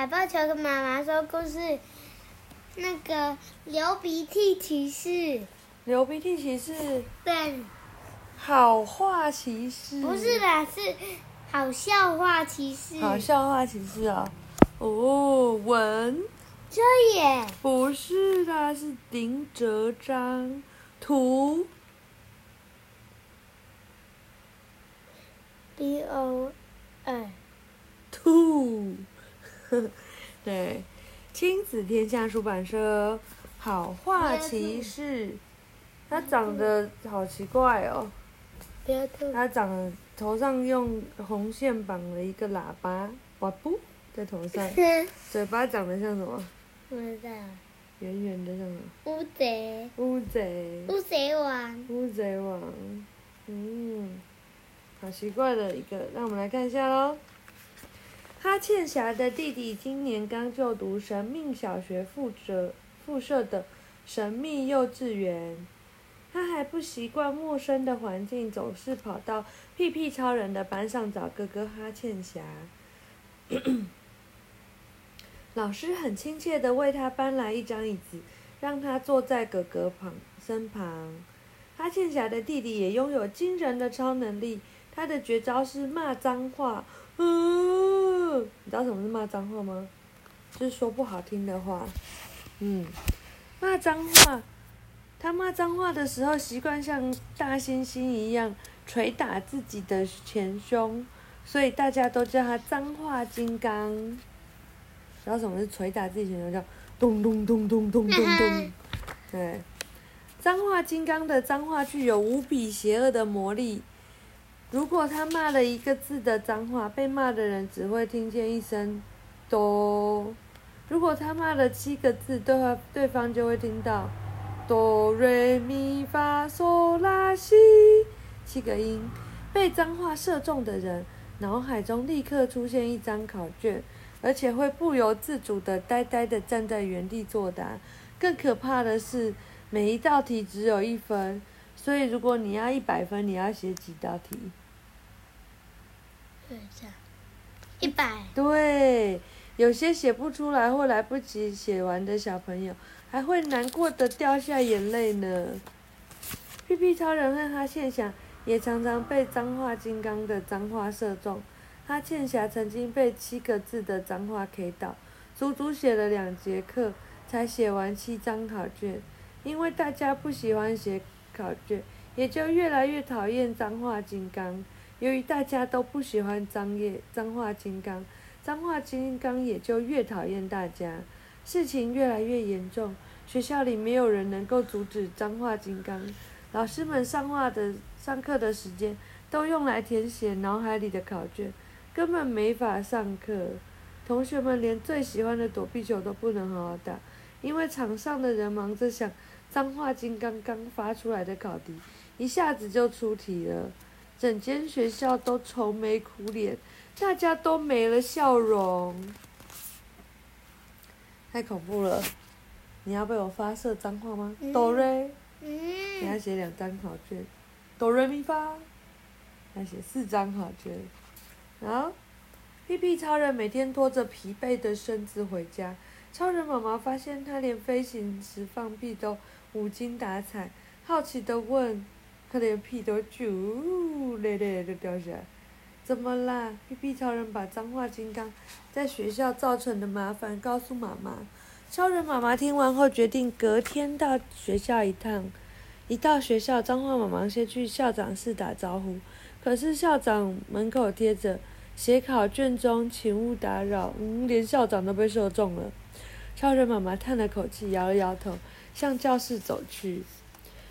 海豹球跟妈妈说故事，那个流鼻涕骑士。流鼻涕骑士。对。好话骑士。不是啦，是好笑话骑士。好笑话骑士啊！哦，文。这也。不是啦，是林哲章。图。B O I。兔。对，亲子天下出版社，好话骑士，它长得好奇怪哦。它长得头上用红线绑了一个喇叭，哇不，在头上。嘴巴长得像什么？不知道。圆圆的像什么？乌贼。乌贼。乌贼王。乌贼王，嗯，好奇怪的一个，让我们来看一下喽。哈茜霞的弟弟今年刚就读神秘小学附设附设的神秘幼稚园，他还不习惯陌生的环境，总是跑到屁屁超人的班上找哥哥哈茜霞。老师很亲切地为他搬来一张椅子，让他坐在哥哥旁身旁。哈茜霞的弟弟也拥有惊人的超能力，他的绝招是骂脏话。你知道什么是骂脏话吗？就是说不好听的话。嗯，骂脏话，他骂脏话的时候习惯像大猩猩一样捶打自己的前胸，所以大家都叫他脏话金刚。知道什么是捶打自己前胸？叫咚咚咚咚咚咚咚。对，脏话金刚的脏话具有无比邪恶的魔力。如果他骂了一个字的脏话，被骂的人只会听见一声“哆”；如果他骂了七个字，对方对方就会听到“哆瑞咪发嗦拉西”七个音。被脏话射中的人，脑海中立刻出现一张考卷，而且会不由自主的呆呆的站在原地作答。更可怕的是，每一道题只有一分，所以如果你要一百分，你要写几道题？一百。对，有些写不出来或来不及写完的小朋友，还会难过的掉下眼泪呢。屁屁超人和哈欠侠也常常被脏话金刚的脏话射中。哈欠侠曾经被七个字的脏话 K 倒，足足写了两节课才写完七张考卷。因为大家不喜欢写考卷，也就越来越讨厌脏话金刚。由于大家都不喜欢脏叶脏话金刚，脏话金刚也就越讨厌大家。事情越来越严重，学校里没有人能够阻止脏话金刚。老师们上话的上课的时间都用来填写脑海里的考卷，根本没法上课。同学们连最喜欢的躲避球都不能好好打，因为场上的人忙着想脏话金刚刚发出来的考题，一下子就出题了。整间学校都愁眉苦脸，大家都没了笑容，太恐怖了！你要被我发射脏话吗？哆瑞，你要写两张考卷，哆瑞咪发，要写四张考卷。啊，屁屁超人每天拖着疲惫的身子回家，超人妈妈发现他连飞行时放屁都无精打采，好奇的问。他连屁都啾咧咧的掉下来，怎么啦？屁屁超人把脏话金刚在学校造成的麻烦告诉妈妈。超人妈妈听完后决定隔天到学校一趟。一到学校，脏话妈妈先去校长室打招呼，可是校长门口贴着“写考卷中，请勿打扰”，嗯，连校长都被射中了。超人妈妈叹了口气，摇了摇头，向教室走去。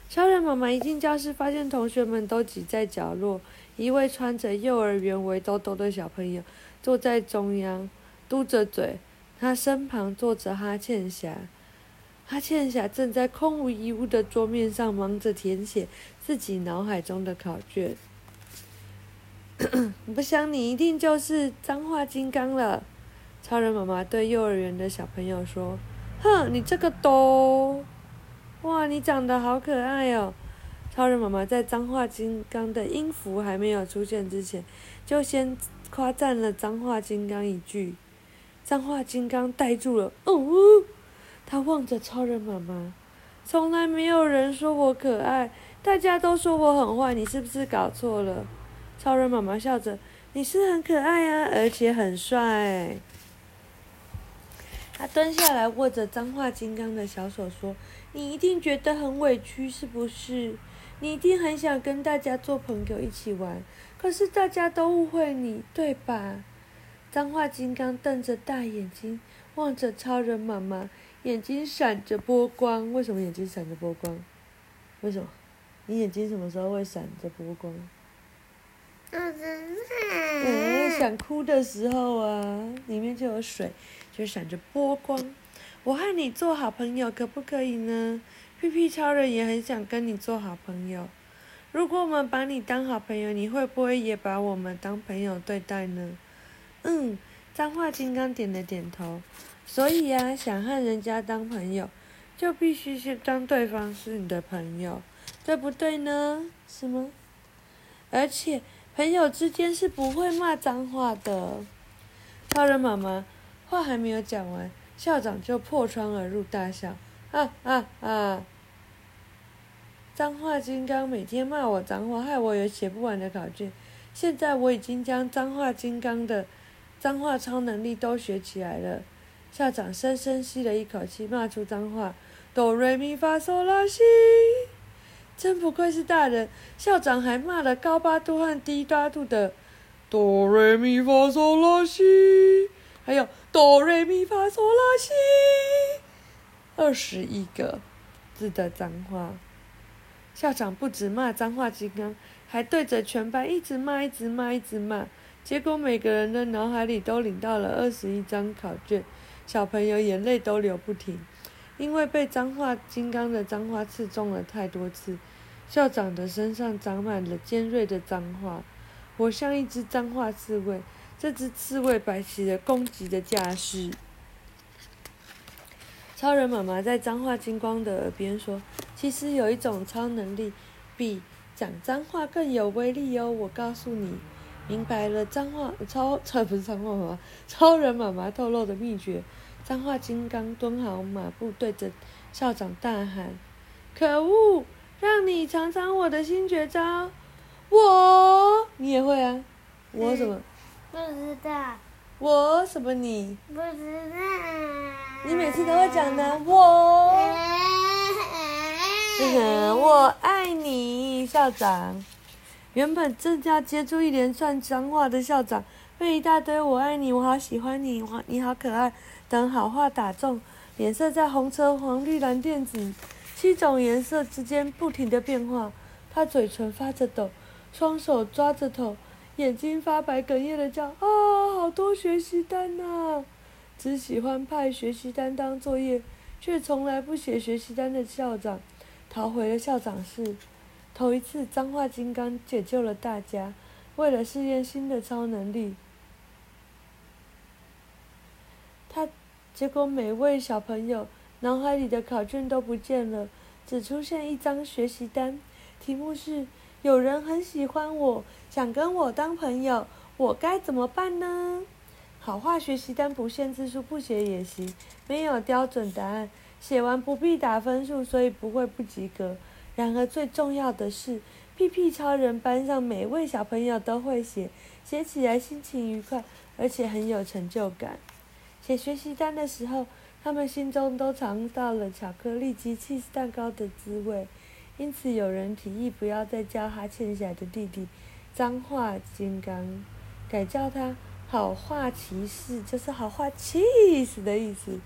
超人妈妈一进教室，发现同学们都挤在角落。一位穿着幼儿园围兜兜的小朋友坐在中央，嘟着嘴。他身旁坐着哈欠霞。哈欠霞正在空无一物的桌面上忙着填写自己脑海中的考卷。不想你一定就是脏话金刚了。超人妈妈对幼儿园的小朋友说：“哼，你这个都。”哇，你长得好可爱哦！超人妈妈在脏话金刚的音符还没有出现之前，就先夸赞了脏话金刚一句。脏话金刚呆住了。哦，他望着超人妈妈，从来没有人说我可爱，大家都说我很坏，你是不是搞错了？超人妈妈笑着，你是很可爱啊，而且很帅。他蹲下来握着脏话金刚的小手说：“你一定觉得很委屈，是不是？你一定很想跟大家做朋友，一起玩。可是大家都误会你，对吧？”脏话金刚瞪着大眼睛望着超人妈妈，眼睛闪着波光。为什么眼睛闪着波光？为什么？你眼睛什么时候会闪着波光？嗯，想哭的时候啊，里面就有水，就闪着波光。我和你做好朋友，可不可以呢？屁屁超人也很想跟你做好朋友。如果我们把你当好朋友，你会不会也把我们当朋友对待呢？嗯，脏话金刚点了点头。所以呀，想和人家当朋友，就必须是当对方是你的朋友，对不对呢？是吗？而且。朋友之间是不会骂脏话的。超人妈妈话还没有讲完，校长就破窗而入，大笑：“啊啊啊！脏话金刚每天骂我脏话，害我有写不完的考卷。现在我已经将脏话金刚的脏话超能力都学起来了。”校长深深吸了一口气，骂出脏话：“哆瑞咪发嗦拉西。”真不愧是大人，校长还骂了高八度和低八度的哆瑞咪发嗦拉西，还有哆瑞咪发嗦拉西，二十一个字的脏话。校长不止骂脏话金刚，还对着全班一直骂，一直骂，一直骂。结果每个人的脑海里都领到了二十一张考卷，小朋友眼泪都流不停。因为被脏话金刚的脏话刺中了太多次，校长的身上长满了尖锐的脏话，我像一只脏话刺猬。这只刺猬摆起了攻击的架势。超人妈妈在脏话金光的耳边说：“其实有一种超能力，比讲脏话更有威力哦！我告诉你，明白了脏话超 超不是脏话妈妈，超人妈妈透露的秘诀。”脏话金刚蹲好马步，对着校长大喊：“可恶！让你尝尝我的新绝招！我你也会啊？我怎么？不知道。我什么你？不知道。你每次都会讲的。我，我爱你，校长。原本正要接住一连串脏话的校长，被一大堆“我爱你”“我好喜欢你”“我你好可爱”等好话打中，脸色在红、橙、黄、绿、蓝、靛、紫七种颜色之间不停的变化。他嘴唇发着抖，双手抓着头，眼睛发白，哽咽的叫：“啊，好多学习单呐、啊！”只喜欢派学习单当作业，却从来不写学习单的校长，逃回了校长室。头一次，脏话金刚解救了大家。为了试验新的超能力，他结果每位小朋友脑海里的考卷都不见了，只出现一张学习单，题目是：有人很喜欢我，想跟我当朋友，我该怎么办呢？好话学习单不限字数，不写也行，没有标准答案，写完不必打分数，所以不会不及格。然而最重要的是，屁屁超人班上每位小朋友都会写，写起来心情愉快，而且很有成就感。写学习单的时候，他们心中都尝到了巧克力及起司蛋糕的滋味。因此，有人提议不要再叫他欠下的弟弟脏话金刚，改叫他好话骑士，就是好话气死的意思。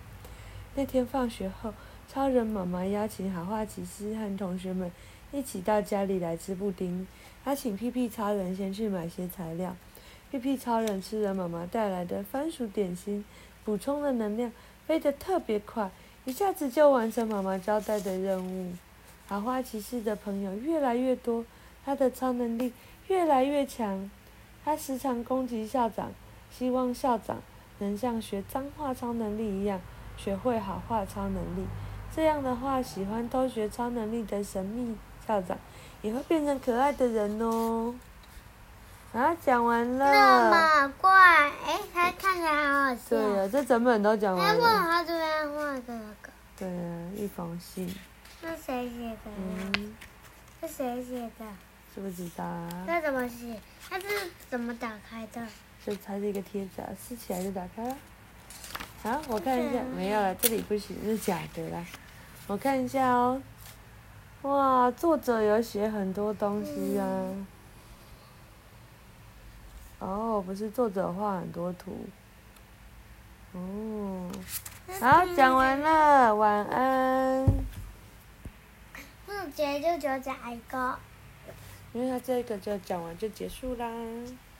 那天放学后。超人妈妈邀请好话骑士和同学们一起到家里来吃布丁。他请屁屁超人先去买些材料。屁屁超人吃了妈妈带来的番薯点心，补充了能量，飞得特别快，一下子就完成妈妈交代的任务。好花骑士的朋友越来越多，他的超能力越来越强。他时常攻击校长，希望校长能像学脏话超能力一样，学会好话超能力。这样的话，喜欢偷学超能力的神秘校长也会变成可爱的人哦。啊，讲完了。那么怪，哎，他看起来好好笑。对呀，这整本都讲完了。哎，为什么他这边画这个？对啊，一封信。那谁写的？嗯。是谁写的？知不知道啊？那怎么写？它是怎么打开的？这才是一个贴纸啊，撕起来就打开了。好，我看一下，没有了，这里不行，是假的啦。我看一下哦。哇，作者有写很多东西啊。嗯、哦，不是，作者画很多图。哦。好，讲完了，晚安。不结就只有讲一个。因为他这个就讲完就结束啦。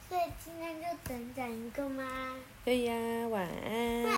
所以今天就整整一个吗？对呀，晚安。